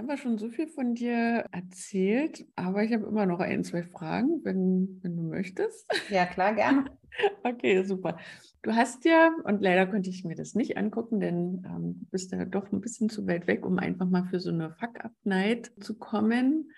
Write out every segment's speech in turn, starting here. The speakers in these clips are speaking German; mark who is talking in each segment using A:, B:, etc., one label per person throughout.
A: Haben wir schon so viel von dir erzählt, aber ich habe immer noch ein, zwei Fragen, wenn, wenn du möchtest.
B: Ja, klar, gerne.
A: Okay, super. Du hast ja, und leider konnte ich mir das nicht angucken, denn ähm, du bist ja doch ein bisschen zu weit weg, um einfach mal für so eine Fuck-Up-Night zu kommen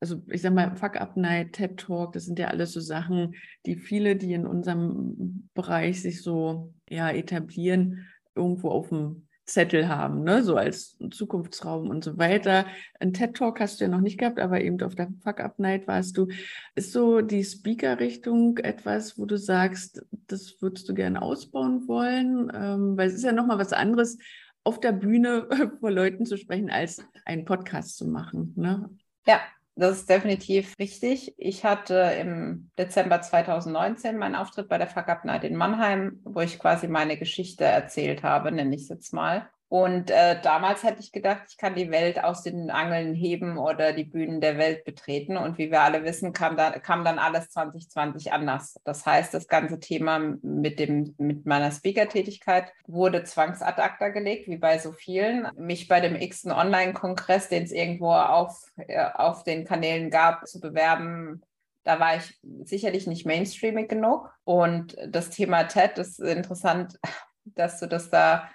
A: also ich sag mal, Fuck Up Night, TED Talk, das sind ja alles so Sachen, die viele, die in unserem Bereich sich so ja, etablieren, irgendwo auf dem Zettel haben, ne? so als Zukunftsraum und so weiter. Ein TED Talk hast du ja noch nicht gehabt, aber eben auf der Fuck Up Night warst du. Ist so die Speaker-Richtung etwas, wo du sagst, das würdest du gerne ausbauen wollen? Ähm, weil es ist ja nochmal was anderes, auf der Bühne vor Leuten zu sprechen, als einen Podcast zu machen. Ne?
B: Ja, das ist definitiv richtig. Ich hatte im Dezember 2019 meinen Auftritt bei der Fuck Up Night in Mannheim, wo ich quasi meine Geschichte erzählt habe, nenne ich es jetzt mal. Und äh, damals hätte ich gedacht, ich kann die Welt aus den Angeln heben oder die Bühnen der Welt betreten. Und wie wir alle wissen, kam, da, kam dann alles 2020 anders. Das heißt, das ganze Thema mit, dem, mit meiner Speaker-Tätigkeit wurde zwangsad acta gelegt, wie bei so vielen. Mich bei dem x Online-Kongress, den es irgendwo auf, äh, auf den Kanälen gab, zu bewerben, da war ich sicherlich nicht mainstreamig genug. Und das Thema TED ist interessant, dass du das da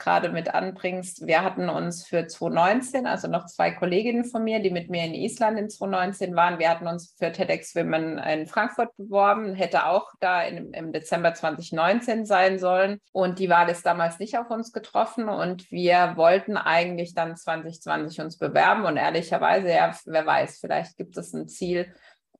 B: gerade mit anbringst. Wir hatten uns für 2019, also noch zwei Kolleginnen von mir, die mit mir in Island in 2019 waren, wir hatten uns für TEDx Women in Frankfurt beworben, hätte auch da in, im Dezember 2019 sein sollen. Und die Wahl ist damals nicht auf uns getroffen und wir wollten eigentlich dann 2020 uns bewerben. Und ehrlicherweise, ja, wer weiß, vielleicht gibt es ein Ziel,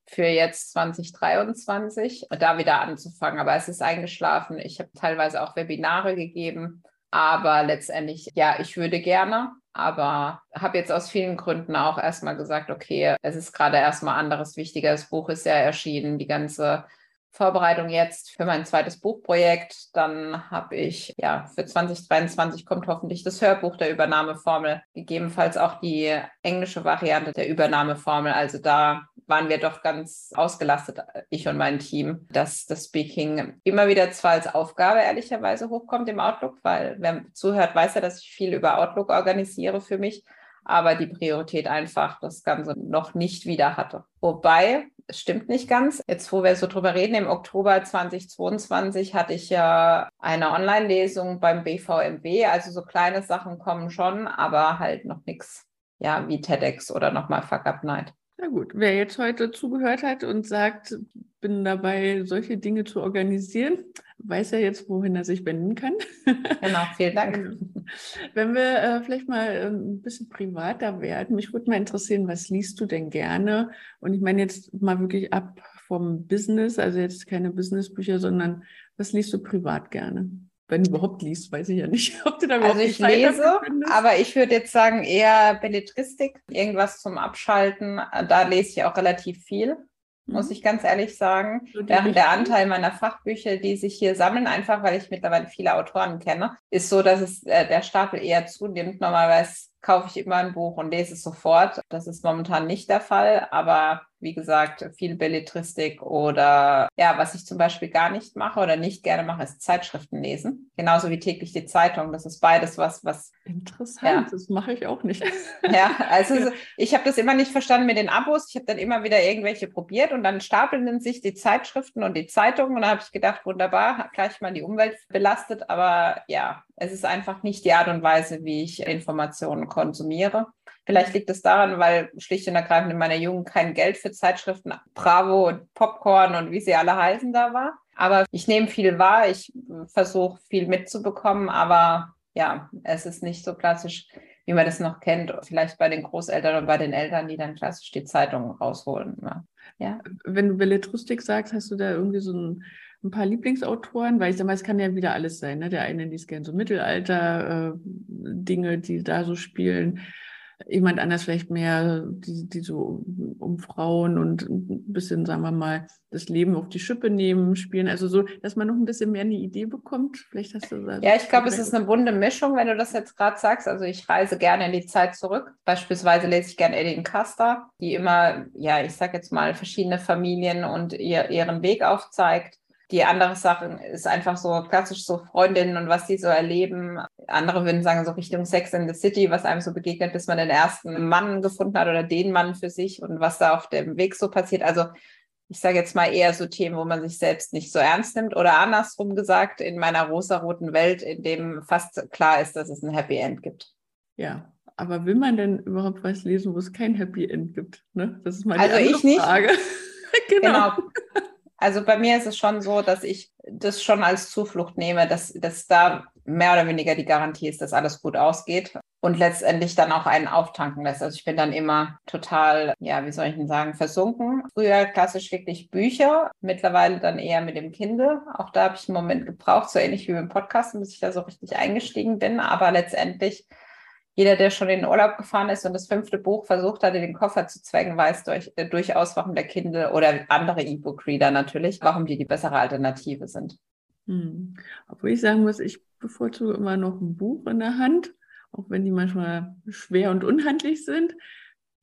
B: für jetzt 2023 da wieder anzufangen. Aber es ist eingeschlafen. Ich habe teilweise auch Webinare gegeben aber letztendlich, ja, ich würde gerne, aber habe jetzt aus vielen Gründen auch erstmal gesagt, okay, es ist gerade erstmal anderes wichtiger. Das Buch ist ja erschienen, die ganze Vorbereitung jetzt für mein zweites Buchprojekt. Dann habe ich, ja, für 2023 kommt hoffentlich das Hörbuch der Übernahmeformel, gegebenenfalls auch die englische Variante der Übernahmeformel. Also da waren wir doch ganz ausgelastet, ich und mein Team, dass das Speaking immer wieder zwar als Aufgabe ehrlicherweise hochkommt im Outlook, weil wer zuhört, weiß ja, dass ich viel über Outlook organisiere für mich, aber die Priorität einfach das Ganze noch nicht wieder hatte. Wobei, es stimmt nicht ganz. Jetzt, wo wir so drüber reden, im Oktober 2022 hatte ich ja eine Online-Lesung beim BVMW. Also so kleine Sachen kommen schon, aber halt noch nichts, ja, wie TEDx oder nochmal Fuck Up Night.
A: Na gut, wer jetzt heute zugehört hat und sagt, bin dabei, solche Dinge zu organisieren, weiß ja jetzt, wohin er sich wenden kann.
B: Genau, vielen Dank.
A: Wenn wir äh, vielleicht mal äh, ein bisschen privater werden, mich würde mal interessieren, was liest du denn gerne? Und ich meine jetzt mal wirklich ab vom Business, also jetzt keine Businessbücher, sondern was liest du privat gerne? wenn du überhaupt liest, weiß ich ja nicht, ob du da
B: überhaupt Also ich lese, aber ich würde jetzt sagen eher Belletristik, irgendwas zum Abschalten. Da lese ich auch relativ viel. Muss ich ganz ehrlich sagen. So Während der Anteil meiner Fachbücher, die sich hier sammeln, einfach weil ich mittlerweile viele Autoren kenne, ist so, dass es äh, der Stapel eher zunimmt. Normalerweise kaufe ich immer ein Buch und lese es sofort. Das ist momentan nicht der Fall, aber wie gesagt, viel Belletristik oder ja, was ich zum Beispiel gar nicht mache oder nicht gerne mache, ist Zeitschriften lesen. Genauso wie täglich die Zeitung. Das ist beides was, was.
A: Interessant, ja. das mache ich auch nicht.
B: Ja, also ich habe das immer nicht verstanden mit den Abos. Ich habe dann immer wieder irgendwelche probiert und dann stapeln sich die Zeitschriften und die Zeitungen. Und da habe ich gedacht, wunderbar, gleich mal die Umwelt belastet. Aber ja, es ist einfach nicht die Art und Weise, wie ich Informationen konsumiere. Vielleicht liegt es daran, weil schlicht und ergreifend in meiner Jugend kein Geld für Zeitschriften Bravo und Popcorn und wie sie alle heißen da war. Aber ich nehme viel wahr, ich versuche viel mitzubekommen, aber ja, es ist nicht so klassisch, wie man das noch kennt, vielleicht bei den Großeltern und bei den Eltern, die dann klassisch die Zeitung rausholen.
A: Ja. Wenn du Belletristik sagst, hast du da irgendwie so ein, ein paar Lieblingsautoren? Weil ich sag mal, es kann ja wieder alles sein. Ne? Der eine liest gerne so Mittelalter-Dinge, äh, die da so spielen. jemand anders vielleicht mehr die, die so um Frauen und ein bisschen, sagen wir mal, das Leben auf die Schippe nehmen, spielen. Also so, dass man noch ein bisschen mehr eine Idee bekommt. Vielleicht hast du
B: das. Ja, ich glaube, es ist eine bunte Mischung, wenn du das jetzt gerade sagst. Also ich reise gerne in die Zeit zurück. Beispielsweise lese ich gerne Edin Kasta, die immer, ja, ich sage jetzt mal, verschiedene Familien und ihr, ihren Weg aufzeigt. Die andere Sache ist einfach so klassisch so Freundinnen und was sie so erleben. Andere würden sagen, so Richtung Sex in the City, was einem so begegnet, bis man den ersten Mann gefunden hat oder den Mann für sich und was da auf dem Weg so passiert. Also ich sage jetzt mal eher so Themen, wo man sich selbst nicht so ernst nimmt oder andersrum gesagt, in meiner rosaroten Welt, in dem fast klar ist, dass es ein Happy End gibt.
A: Ja, aber will man denn überhaupt was lesen, wo es kein Happy End gibt? Ne?
B: Das ist die also ich nicht. Frage. genau. genau. Also bei mir ist es schon so, dass ich das schon als Zuflucht nehme, dass, dass da mehr oder weniger die Garantie ist, dass alles gut ausgeht und letztendlich dann auch einen auftanken lässt. Also ich bin dann immer total, ja, wie soll ich denn sagen, versunken. Früher klassisch wirklich Bücher, mittlerweile dann eher mit dem Kindle. Auch da habe ich einen Moment gebraucht, so ähnlich wie beim Podcast, bis ich da so richtig eingestiegen bin. Aber letztendlich jeder, der schon in den Urlaub gefahren ist und das fünfte Buch versucht hatte, den Koffer zu zwängen, weiß durch, äh, durchaus, warum der Kindle oder andere E-Book-Reader natürlich, warum die die bessere Alternative sind.
A: Hm. Obwohl ich sagen muss, ich bevorzuge immer noch ein Buch in der Hand, auch wenn die manchmal schwer und unhandlich sind.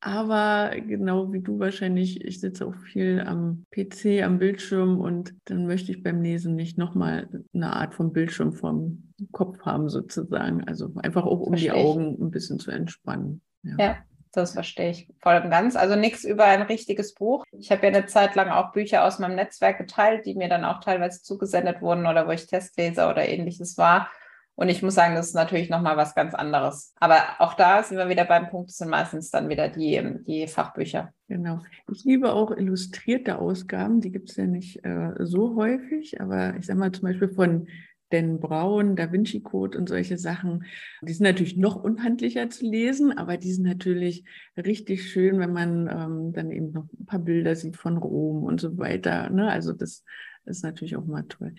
A: Aber genau wie du wahrscheinlich, ich sitze auch viel am PC, am Bildschirm und dann möchte ich beim Lesen nicht nochmal eine Art von Bildschirm vom Kopf haben sozusagen. Also einfach auch um die Augen ein bisschen zu entspannen.
B: Ja. ja. Das verstehe ich voll und ganz. Also nichts über ein richtiges Buch. Ich habe ja eine Zeit lang auch Bücher aus meinem Netzwerk geteilt, die mir dann auch teilweise zugesendet wurden oder wo ich Testleser oder ähnliches war. Und ich muss sagen, das ist natürlich nochmal was ganz anderes. Aber auch da sind wir wieder beim Punkt, das sind meistens dann wieder die, die Fachbücher.
A: Genau. Ich liebe auch illustrierte Ausgaben, die gibt es ja nicht äh, so häufig, aber ich sage mal zum Beispiel von Dan Braun, Da Vinci Code und solche Sachen, die sind natürlich noch unhandlicher zu lesen, aber die sind natürlich richtig schön, wenn man ähm, dann eben noch ein paar Bilder sieht von Rom und so weiter. Ne? Also das ist natürlich auch mal toll.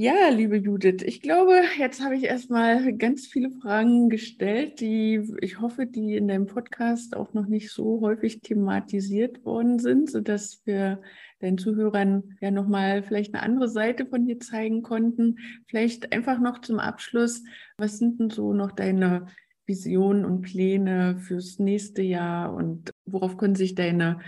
A: Ja, liebe Judith, ich glaube, jetzt habe ich erstmal ganz viele Fragen gestellt, die ich hoffe, die in deinem Podcast auch noch nicht so häufig thematisiert worden sind, sodass wir deinen Zuhörern ja nochmal vielleicht eine andere Seite von dir zeigen konnten. Vielleicht einfach noch zum Abschluss, was sind denn so noch deine Visionen und Pläne fürs nächste Jahr und worauf können sich deine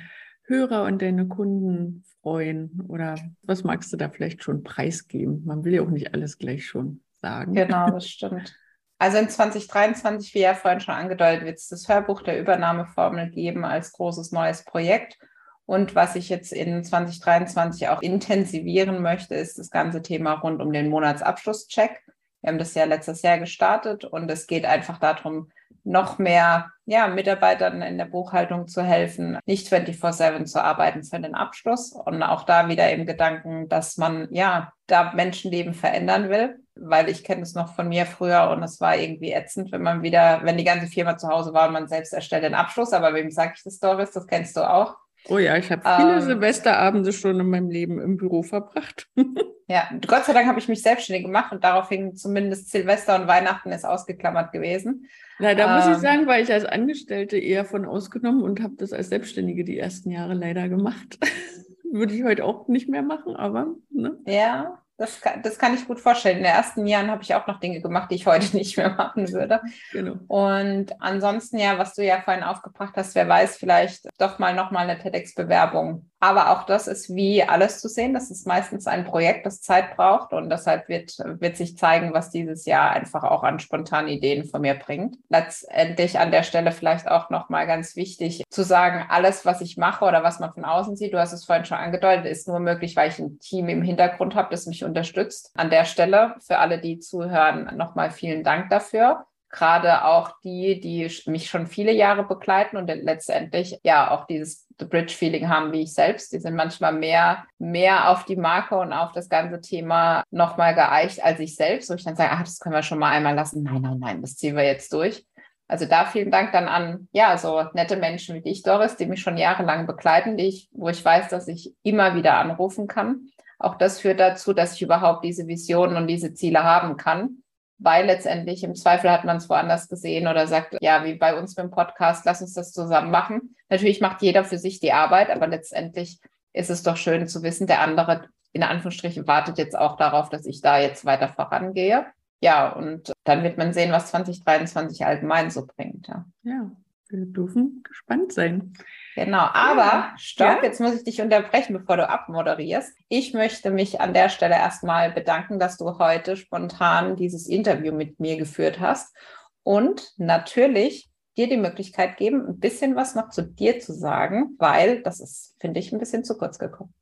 A: Hörer und deine Kunden freuen? Oder was magst du da vielleicht schon preisgeben? Man will ja auch nicht alles gleich schon sagen.
B: Genau, das stimmt. Also in 2023, wie ja vorhin schon angedeutet, wird es das Hörbuch der Übernahmeformel geben als großes neues Projekt. Und was ich jetzt in 2023 auch intensivieren möchte, ist das ganze Thema rund um den Monatsabschlusscheck. Wir haben das ja letztes Jahr gestartet und es geht einfach darum, noch mehr ja, Mitarbeitern in der Buchhaltung zu helfen, nicht 24-7 zu arbeiten für den Abschluss. Und auch da wieder im Gedanken, dass man ja da Menschenleben verändern will, weil ich kenne es noch von mir früher und es war irgendwie ätzend, wenn man wieder, wenn die ganze Firma zu Hause war und man selbst erstellt den Abschluss. Aber wem sage ich das, Doris? Das kennst du auch.
A: Oh ja, ich habe viele ähm, Silvesterabende schon in meinem Leben im Büro verbracht.
B: ja, Gott sei Dank habe ich mich selbstständig gemacht und daraufhin zumindest Silvester und Weihnachten ist ausgeklammert gewesen.
A: Na, da ähm, muss ich ähm, sagen, war ich als Angestellte eher von ausgenommen und habe das als Selbstständige die ersten Jahre leider gemacht. Würde ich heute auch nicht mehr machen, aber.
B: Ne? Ja, das kann, das kann ich gut vorstellen. In den ersten Jahren habe ich auch noch Dinge gemacht, die ich heute nicht mehr machen würde. Genau. Und ansonsten ja, was du ja vorhin aufgebracht hast, wer weiß, vielleicht doch mal nochmal eine TEDx-Bewerbung aber auch das ist wie alles zu sehen. Das ist meistens ein Projekt, das Zeit braucht und deshalb wird, wird sich zeigen, was dieses Jahr einfach auch an spontanen Ideen von mir bringt. Letztendlich an der Stelle vielleicht auch nochmal ganz wichtig zu sagen, alles, was ich mache oder was man von außen sieht, du hast es vorhin schon angedeutet, ist nur möglich, weil ich ein Team im Hintergrund habe, das mich unterstützt. An der Stelle für alle, die zuhören, nochmal vielen Dank dafür gerade auch die, die mich schon viele Jahre begleiten und letztendlich ja auch dieses The Bridge Feeling haben wie ich selbst. Die sind manchmal mehr, mehr auf die Marke und auf das ganze Thema nochmal geeicht als ich selbst, wo ich dann sage, ach, das können wir schon mal einmal lassen. Nein, nein, nein, das ziehen wir jetzt durch. Also da vielen Dank dann an, ja, so nette Menschen wie dich, Doris, die mich schon jahrelang begleiten, die ich, wo ich weiß, dass ich immer wieder anrufen kann. Auch das führt dazu, dass ich überhaupt diese Visionen und diese Ziele haben kann weil letztendlich im Zweifel hat man es woanders gesehen oder sagt, ja, wie bei uns beim Podcast, lass uns das zusammen machen. Natürlich macht jeder für sich die Arbeit, aber letztendlich ist es doch schön zu wissen, der andere in Anführungsstrichen wartet jetzt auch darauf, dass ich da jetzt weiter vorangehe. Ja, und dann wird man sehen, was 2023 allgemein so bringt. Ja,
A: ja wir dürfen gespannt sein.
B: Genau, aber ja. stopp, ja? jetzt muss ich dich unterbrechen, bevor du abmoderierst. Ich möchte mich an der Stelle erstmal bedanken, dass du heute spontan dieses Interview mit mir geführt hast und natürlich dir die Möglichkeit geben, ein bisschen was noch zu dir zu sagen, weil das ist, finde ich, ein bisschen zu kurz gekommen.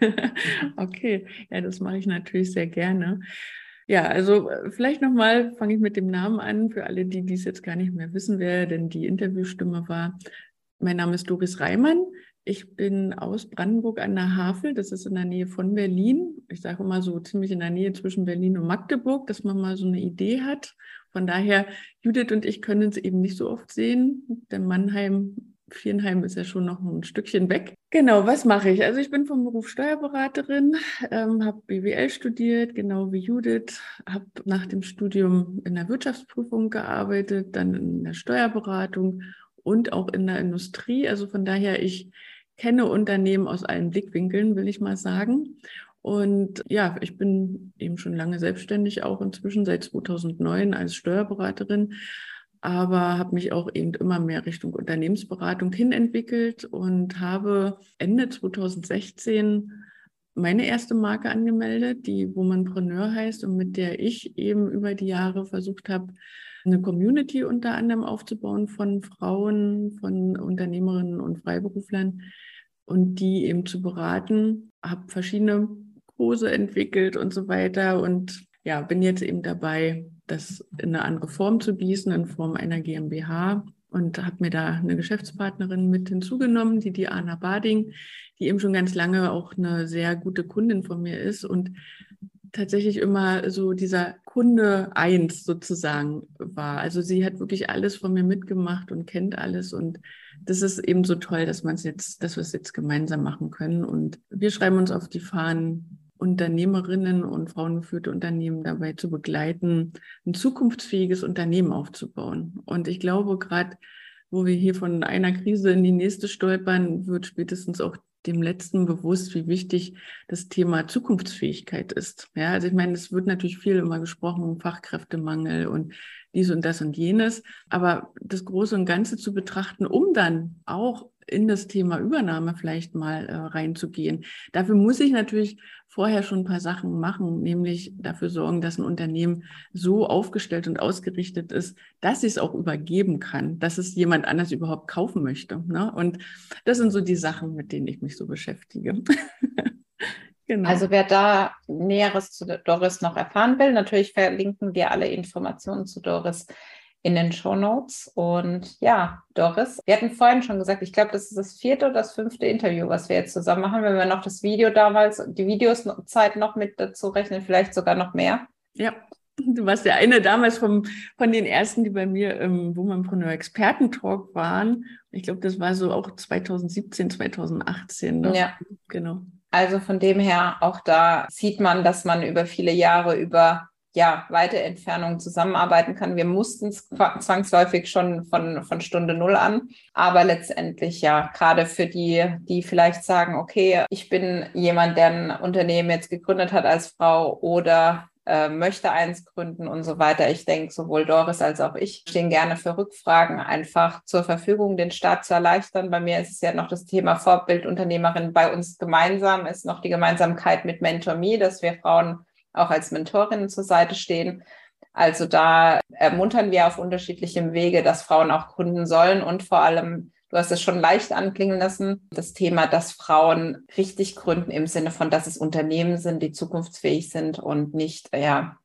A: okay, ja, das mache ich natürlich sehr gerne. Ja, also äh, vielleicht nochmal fange ich mit dem Namen an, für alle, die dies jetzt gar nicht mehr wissen, wer denn die Interviewstimme war. Mein Name ist Doris Reimann. Ich bin aus Brandenburg an der Havel, das ist in der Nähe von Berlin. Ich sage immer so ziemlich in der Nähe zwischen Berlin und Magdeburg, dass man mal so eine Idee hat. Von daher, Judith und ich können uns eben nicht so oft sehen, denn Mannheim Vierenheim ist ja schon noch ein Stückchen weg. Genau, was mache ich? Also ich bin vom Beruf Steuerberaterin, ähm, habe BWL studiert, genau wie Judith, habe nach dem Studium in der Wirtschaftsprüfung gearbeitet, dann in der Steuerberatung und auch in der Industrie. Also von daher, ich kenne Unternehmen aus allen Blickwinkeln, will ich mal sagen. Und ja, ich bin eben schon lange selbstständig, auch inzwischen seit 2009 als Steuerberaterin aber habe mich auch eben immer mehr Richtung Unternehmensberatung hin entwickelt und habe Ende 2016 meine erste Marke angemeldet, die Womanpreneur heißt und mit der ich eben über die Jahre versucht habe, eine Community unter anderem aufzubauen von Frauen, von Unternehmerinnen und Freiberuflern und die eben zu beraten. Habe verschiedene Kurse entwickelt und so weiter und ja, bin jetzt eben dabei, das in eine andere Form zu gießen, in Form einer GmbH und habe mir da eine Geschäftspartnerin mit hinzugenommen, die Anna Bading, die eben schon ganz lange auch eine sehr gute Kundin von mir ist und tatsächlich immer so dieser Kunde eins sozusagen war. Also sie hat wirklich alles von mir mitgemacht und kennt alles und das ist eben so toll, dass man es jetzt, dass wir es jetzt gemeinsam machen können und wir schreiben uns auf die Fahnen, Unternehmerinnen und frauengeführte Unternehmen dabei zu begleiten, ein zukunftsfähiges Unternehmen aufzubauen. Und ich glaube, gerade wo wir hier von einer Krise in die nächste stolpern, wird spätestens auch dem letzten bewusst, wie wichtig das Thema Zukunftsfähigkeit ist. Ja, also ich meine, es wird natürlich viel immer gesprochen, Fachkräftemangel und dies und das und jenes. Aber das Große und Ganze zu betrachten, um dann auch in das Thema Übernahme vielleicht mal äh, reinzugehen. Dafür muss ich natürlich vorher schon ein paar Sachen machen, nämlich dafür sorgen, dass ein Unternehmen so aufgestellt und ausgerichtet ist, dass es auch übergeben kann, dass es jemand anders überhaupt kaufen möchte. Ne? Und das sind so die Sachen, mit denen ich mich so beschäftige.
B: Genau. Also wer da Näheres zu Doris noch erfahren will, natürlich verlinken wir alle Informationen zu Doris in den Show Notes. Und ja, Doris, wir hatten vorhin schon gesagt, ich glaube, das ist das vierte oder das fünfte Interview, was wir jetzt zusammen machen. Wenn wir noch das Video damals, die Videoszeit noch mit dazu rechnen, vielleicht sogar noch mehr.
A: Ja. Du warst der eine damals vom, von den ersten, die bei mir im Womanpreneur Experten-Talk waren. Ich glaube, das war so auch 2017, 2018. Ne?
B: Ja. Genau. Also von dem her, auch da sieht man, dass man über viele Jahre über ja, weite Entfernungen zusammenarbeiten kann. Wir mussten es zwangsläufig schon von, von Stunde Null an. Aber letztendlich ja, gerade für die, die vielleicht sagen, okay, ich bin jemand, der ein Unternehmen jetzt gegründet hat als Frau oder äh, möchte eins gründen und so weiter. Ich denke, sowohl Doris als auch ich stehen gerne für Rückfragen einfach zur Verfügung, den Start zu erleichtern. Bei mir ist es ja noch das Thema Vorbildunternehmerin. Bei uns gemeinsam ist noch die Gemeinsamkeit mit Mentor Me, dass wir Frauen auch als Mentorinnen zur Seite stehen. Also da ermuntern wir auf unterschiedlichem Wege, dass Frauen auch gründen sollen und vor allem, du hast es schon leicht anklingen lassen, das Thema, dass Frauen richtig gründen im Sinne von, dass es Unternehmen sind, die zukunftsfähig sind und nicht, ja,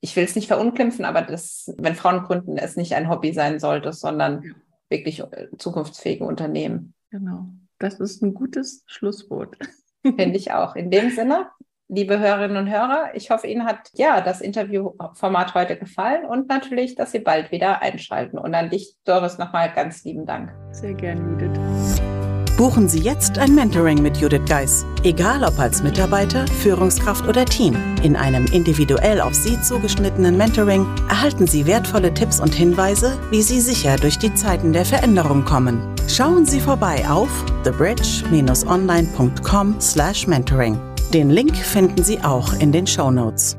B: ich will es nicht verunglimpfen, aber das, wenn Frauen gründen, es nicht ein Hobby sein sollte, sondern wirklich äh, zukunftsfähige Unternehmen.
A: Genau. Das ist ein gutes Schlusswort.
B: Finde ich auch. In dem Sinne, liebe Hörerinnen und Hörer. Ich hoffe, Ihnen hat ja das Interviewformat heute gefallen und natürlich, dass Sie bald wieder einschalten. Und an dich, Doris, nochmal ganz lieben Dank.
A: Sehr gern, Judith.
C: Buchen Sie jetzt ein Mentoring mit Judith Geis. Egal ob als Mitarbeiter, Führungskraft oder Team. In einem individuell auf Sie zugeschnittenen Mentoring erhalten Sie wertvolle Tipps und Hinweise, wie Sie sicher durch die Zeiten der Veränderung kommen. Schauen Sie vorbei auf thebridge-online.com/mentoring. Den Link finden Sie auch in den Show Notes.